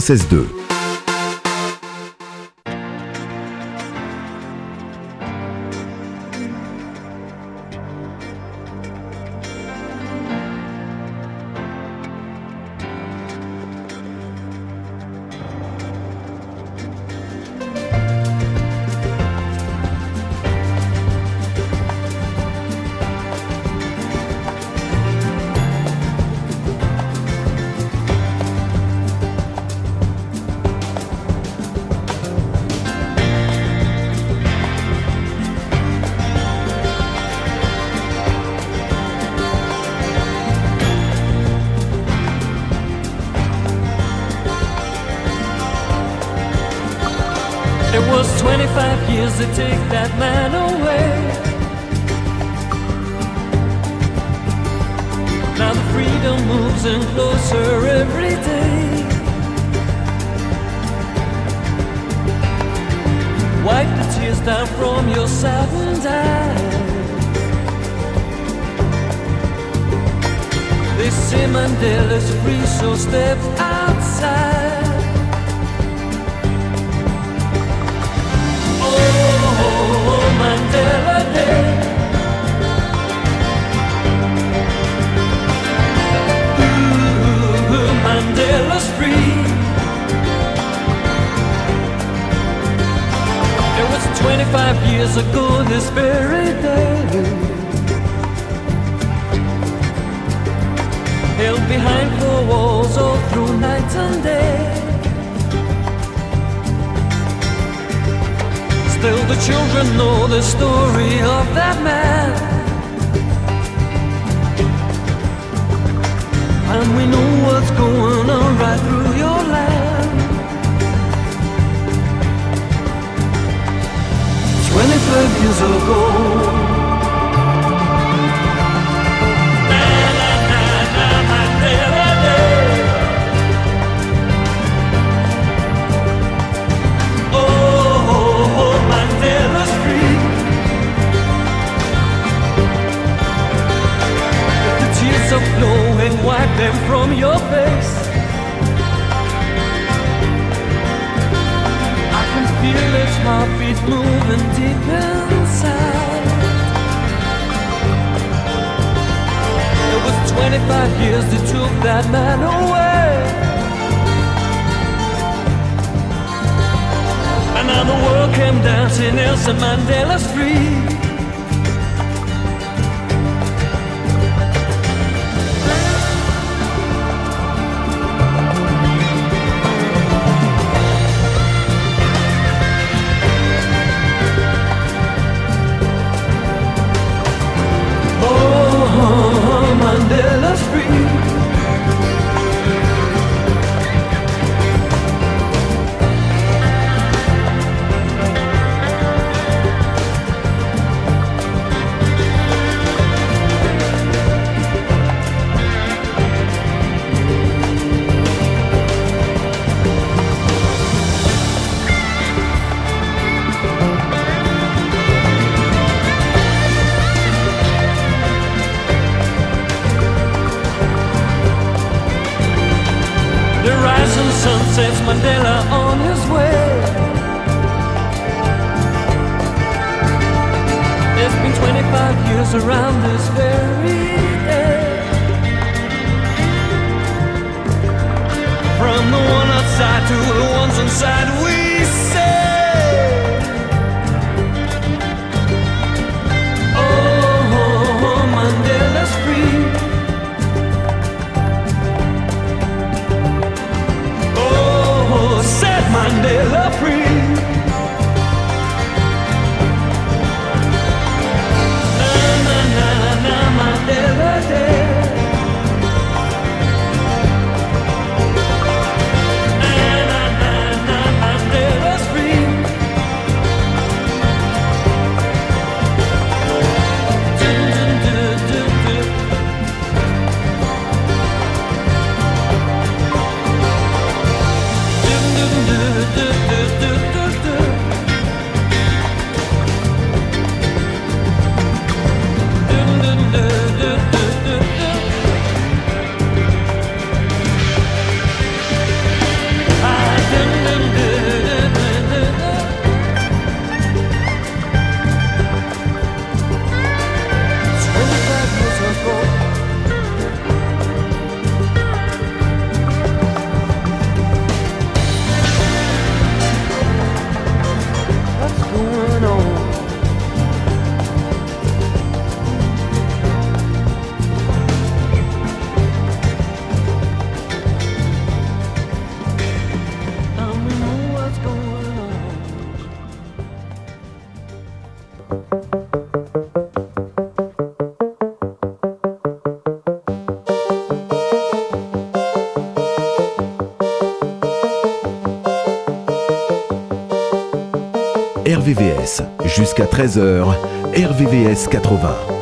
96.2. to take that man away. Now the freedom moves in closer every day. Wipe the tears down from your saddened eyes. They say Mandela's free, so step outside. 25 years ago this very day. Held behind four walls all through night and day. Still the children know the story of that man The rising sun sets Mandela on his way. It's been 25 years around this very day. From the one outside to the ones inside, we Jusqu'à 13h, RVVS 80.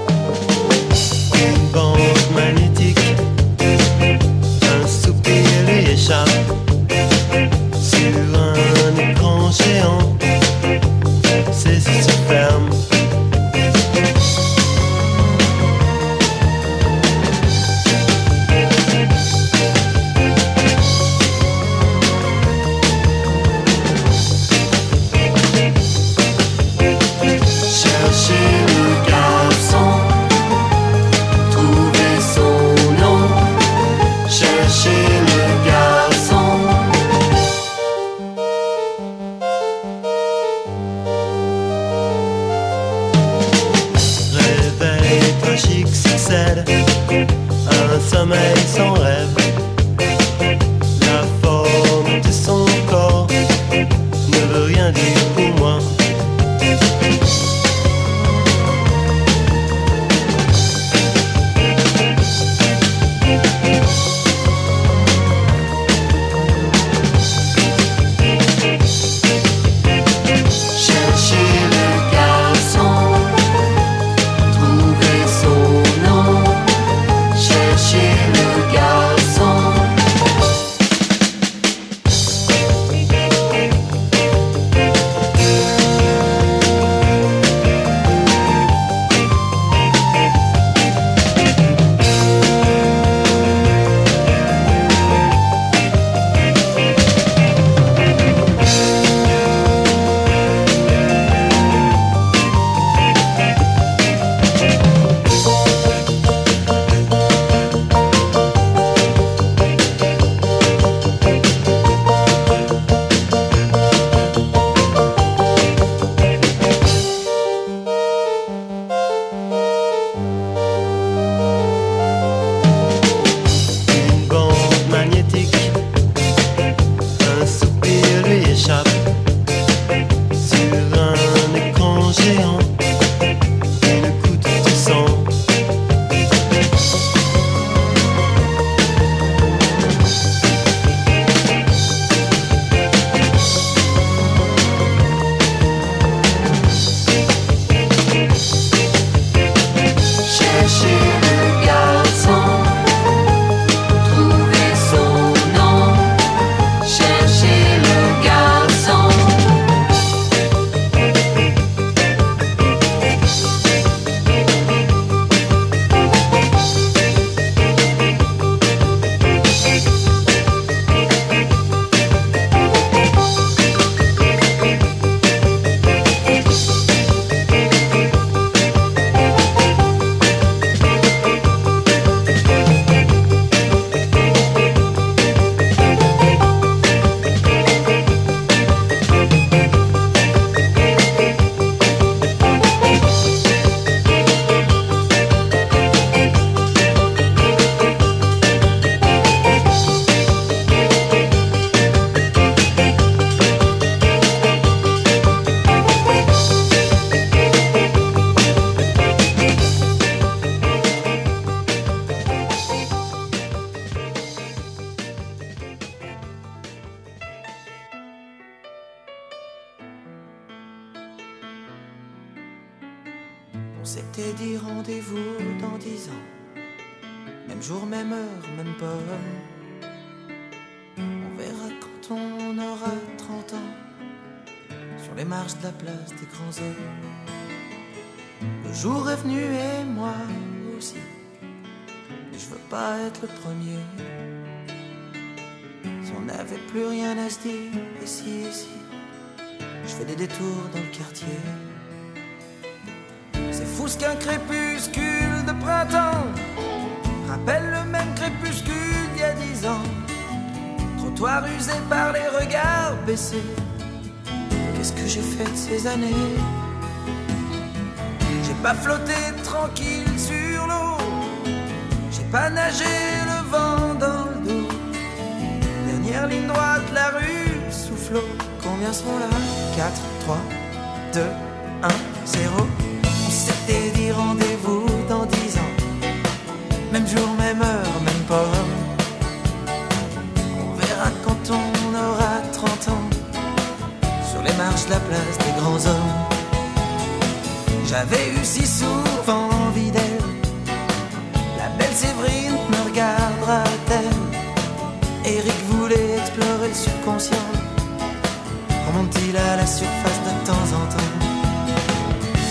Remonte-t-il à la surface de temps en temps?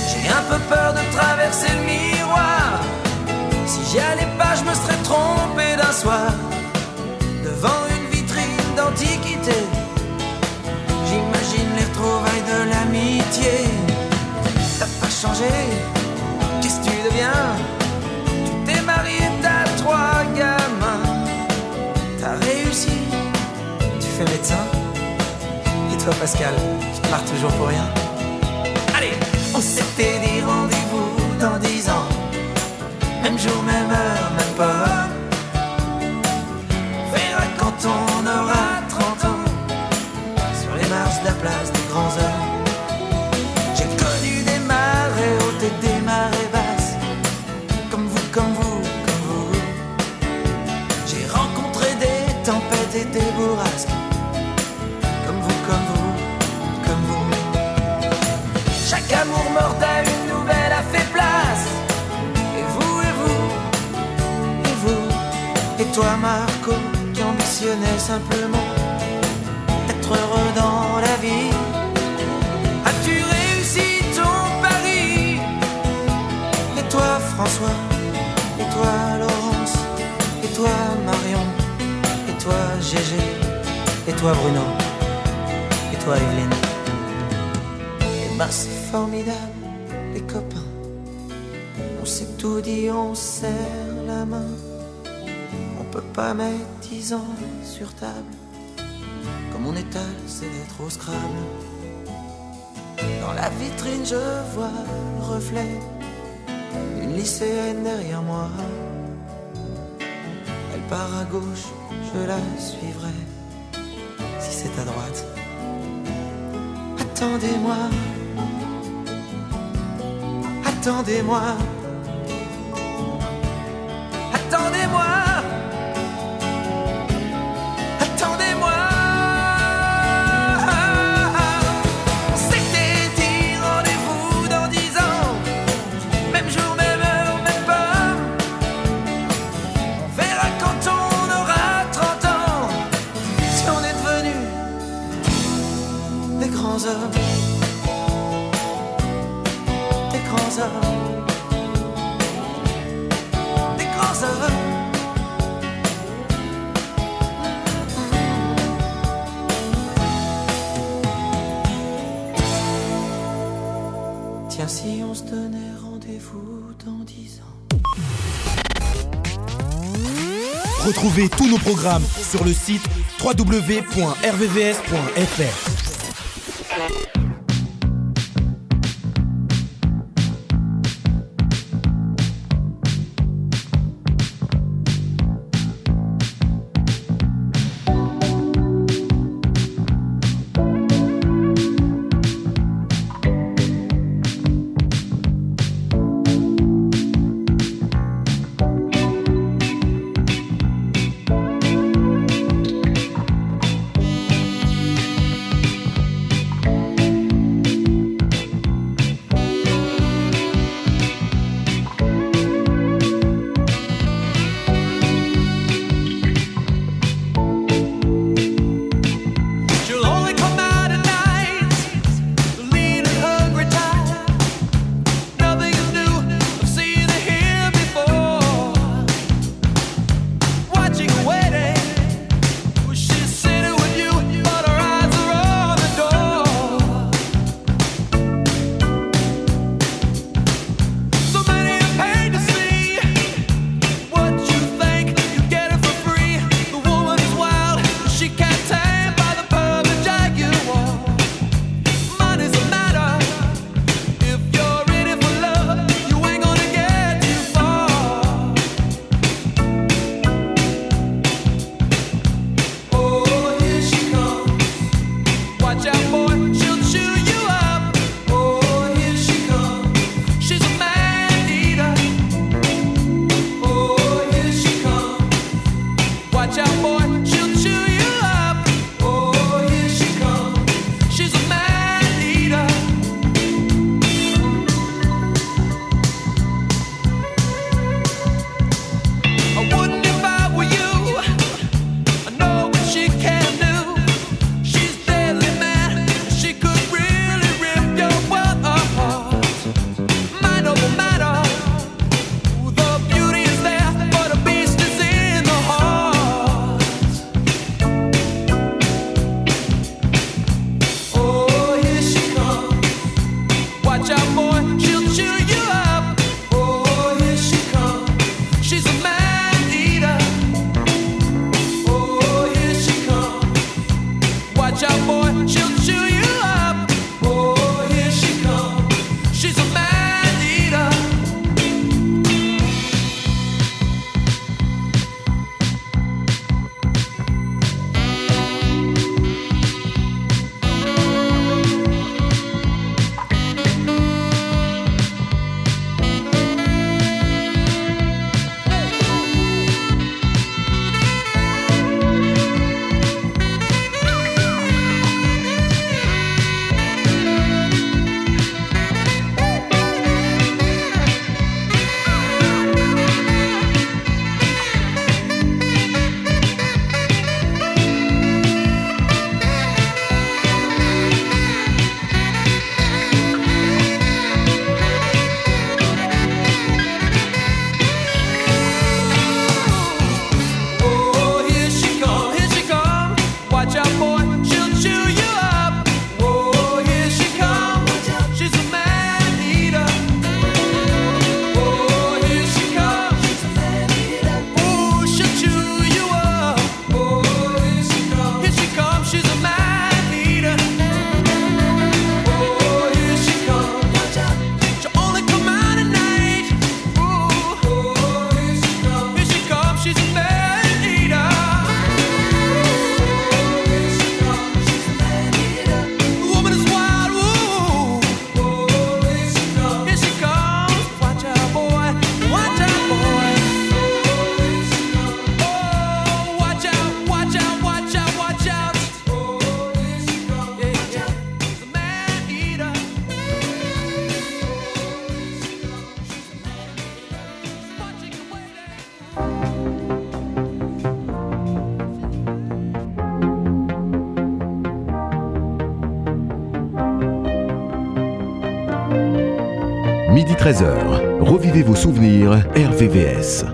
J'ai un peu peur de traverser le miroir. Si j'y allais pas, je me serais trompé d'un soir. Devant une vitrine d'antiquité. J'imagine les retrouvailles de l'amitié. T'as pas changé, qu'est-ce que tu deviens? Médecin. Et toi, Pascal, tu pars toujours pour rien. Allez, on s'était dit rendez-vous dans dix ans. Même jour, même heure, même pas. On verra quand on aura 30 ans. Sur les marches de la place des grands hommes. Simplement être heureux dans la vie. As-tu réussi ton pari? Et toi, François? Et toi, Laurence? Et toi, Marion? Et toi, Gégé? Et toi, Bruno? Et toi, Evelyne? Et ben, c'est formidable, les copains. On s'est tout dit, on serre la main. On peut pas mettre sur table. Comme mon étal, c'est d'être au Scrabble. Dans la vitrine, je vois le reflet d'une lycéenne derrière moi. Elle part à gauche, je la suivrai. Si c'est à droite. Attendez-moi. Attendez-moi. On se donnait rendez-vous dans dix ans. Retrouvez tous nos programmes sur le site www.rvvs.fr. RVVS.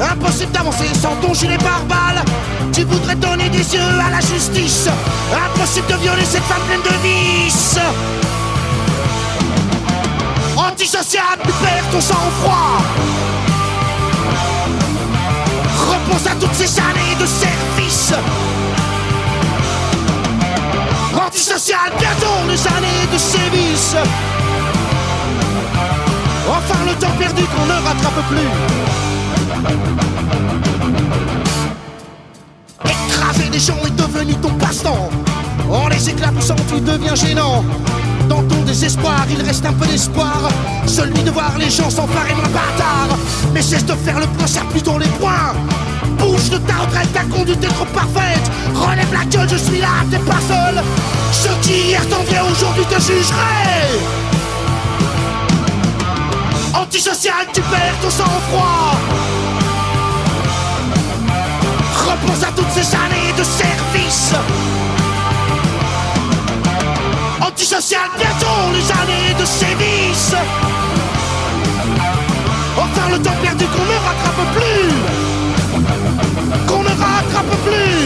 Impossible d'avancer sans ton gilet pare-balles. Tu voudrais donner des yeux à la justice. Impossible de violer cette femme pleine de vices. Antisocial, tu perds ton sang-froid. Repense à toutes ces années de service Antisocial, bientôt les années de sévices Enfin le temps perdu qu'on ne rattrape plus Écraser les gens est devenu ton passe-temps En les éclaboussant tu deviens gênant dans ton désespoir, il reste un peu d'espoir. Celui de voir les gens s'emparer moins bâtard. Mais cesse de faire le point, serre plutôt les poings. Bouge de ta retraite, ta conduite est trop parfaite. Relève la gueule, je suis là, t'es pas seul. Ceux qui hier aujourd'hui te jugeraient. Antisocial, tu perds ton sang-froid. Repense à toutes ces années de service. Antisocial, bientôt les années de sévices. Enfin le temps perdu qu'on ne rattrape plus. Qu'on ne rattrape plus.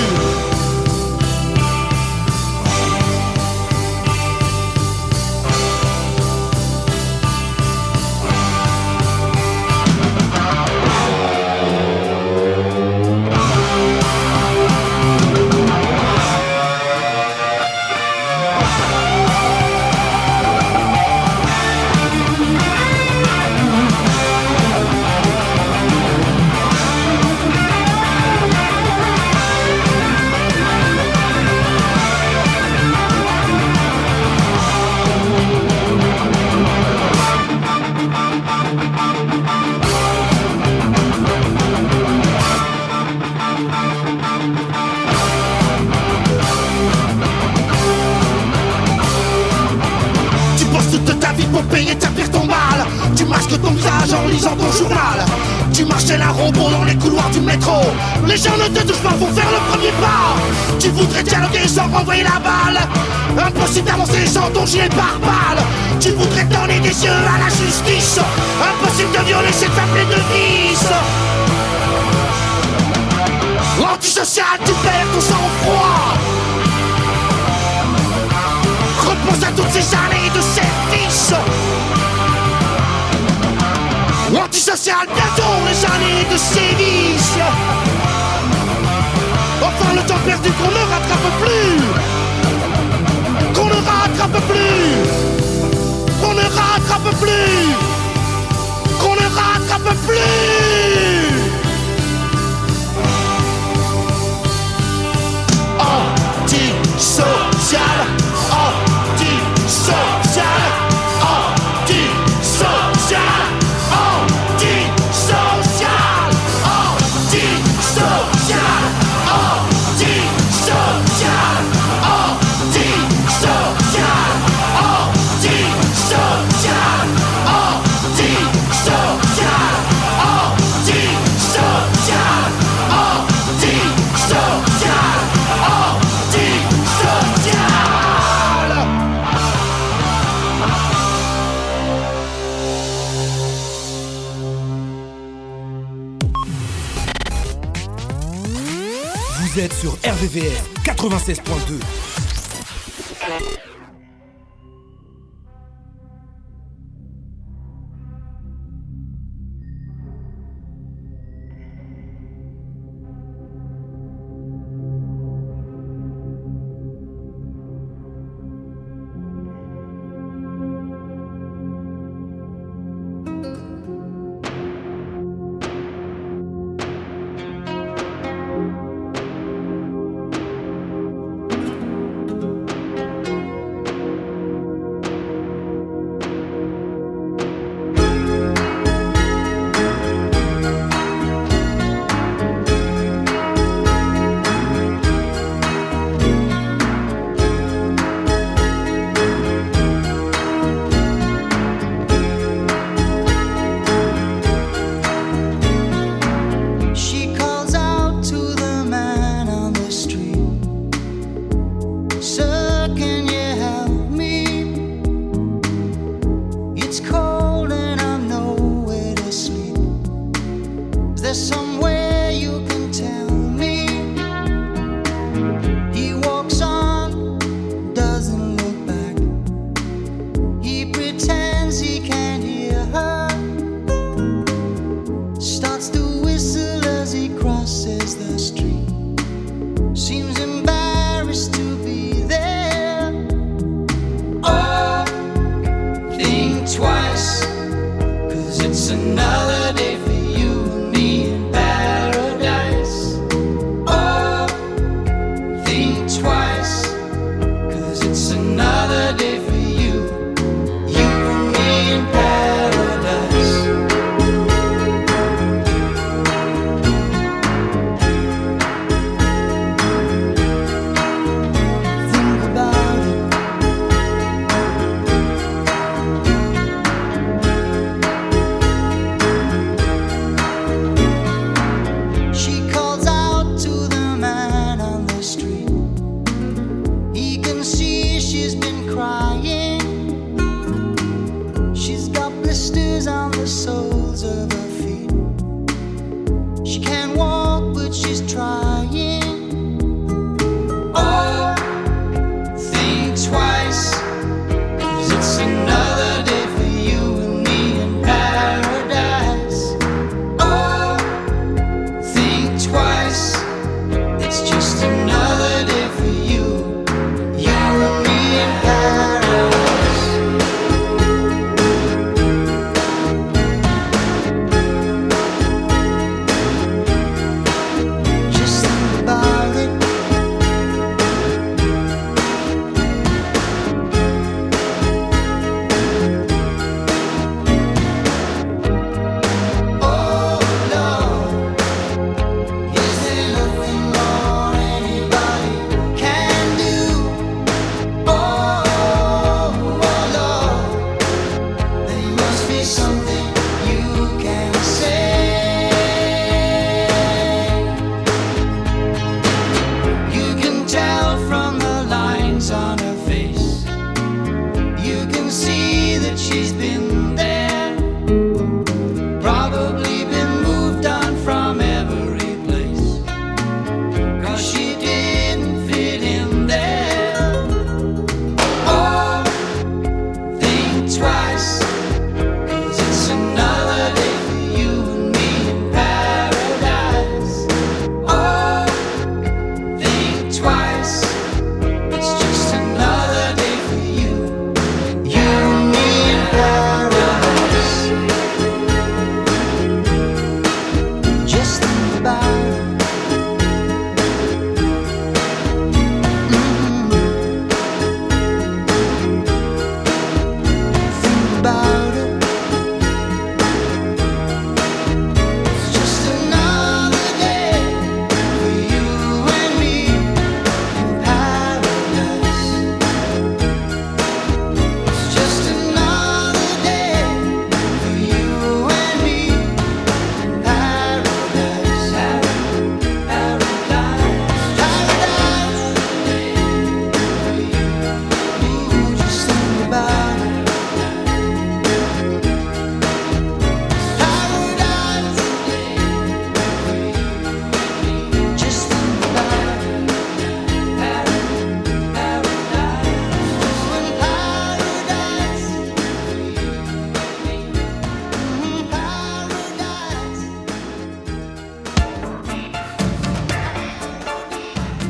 Lisant ton journal. Tu tel un robot dans les couloirs du métro. Les gens ne te touchent pas pour faire le premier pas. Tu voudrais dialoguer sans renvoyer la balle. Impossible d'avancer sans ton gilet pare-balles Tu voudrais donner des yeux à la justice. Impossible de violer cette femme pleine de vices. Antisocial, tu perds ton sang-froid. Repense à toutes ces années de service Antisocial, bientôt les années de sévices. Enfin le temps perdu Qu'on ne rattrape plus. Qu'on ne rattrape plus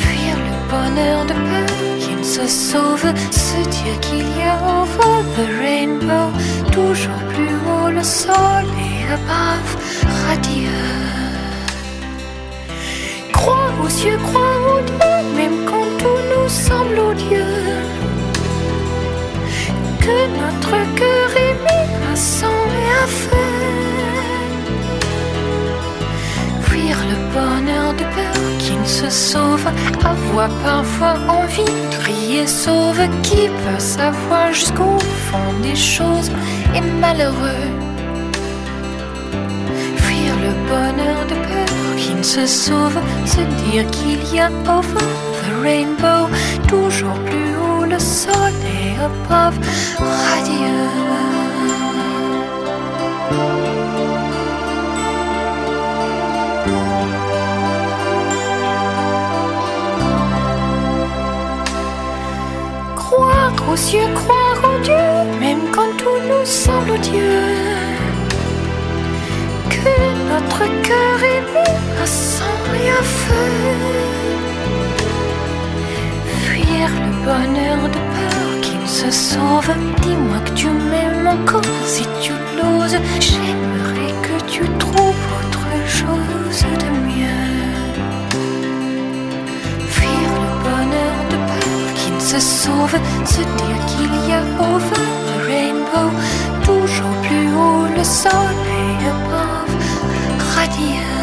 Fuir le bonheur de peu, qu'il se sauve, ce Dieu qu'il y a en the rainbow, toujours plus haut le sol et above, radieux. Crois aux cieux, crois aux dieux, même quand tout nous semble odieux. Que notre cœur est mis à sang et à feu. Se sauve, avoir parfois envie de crier sauve, qui peut savoir jusqu'au fond des choses est malheureux? Fuir le bonheur de peur qui ne se sauve, se dire qu'il y a over the rainbow, toujours plus haut le soleil above, radieux. Aux croire en Dieu, même quand tout nous semble odieux. Que notre cœur est mis à sang et à feu. Fuir le bonheur de peur qui ne se sauve. Dis-moi que tu m'aimes encore si tu l'oses. J'aimerais que tu trouves autre chose de mieux. se sauve, se dire qu'il y a over the rainbow, toujours plus haut le soleil above, radieux.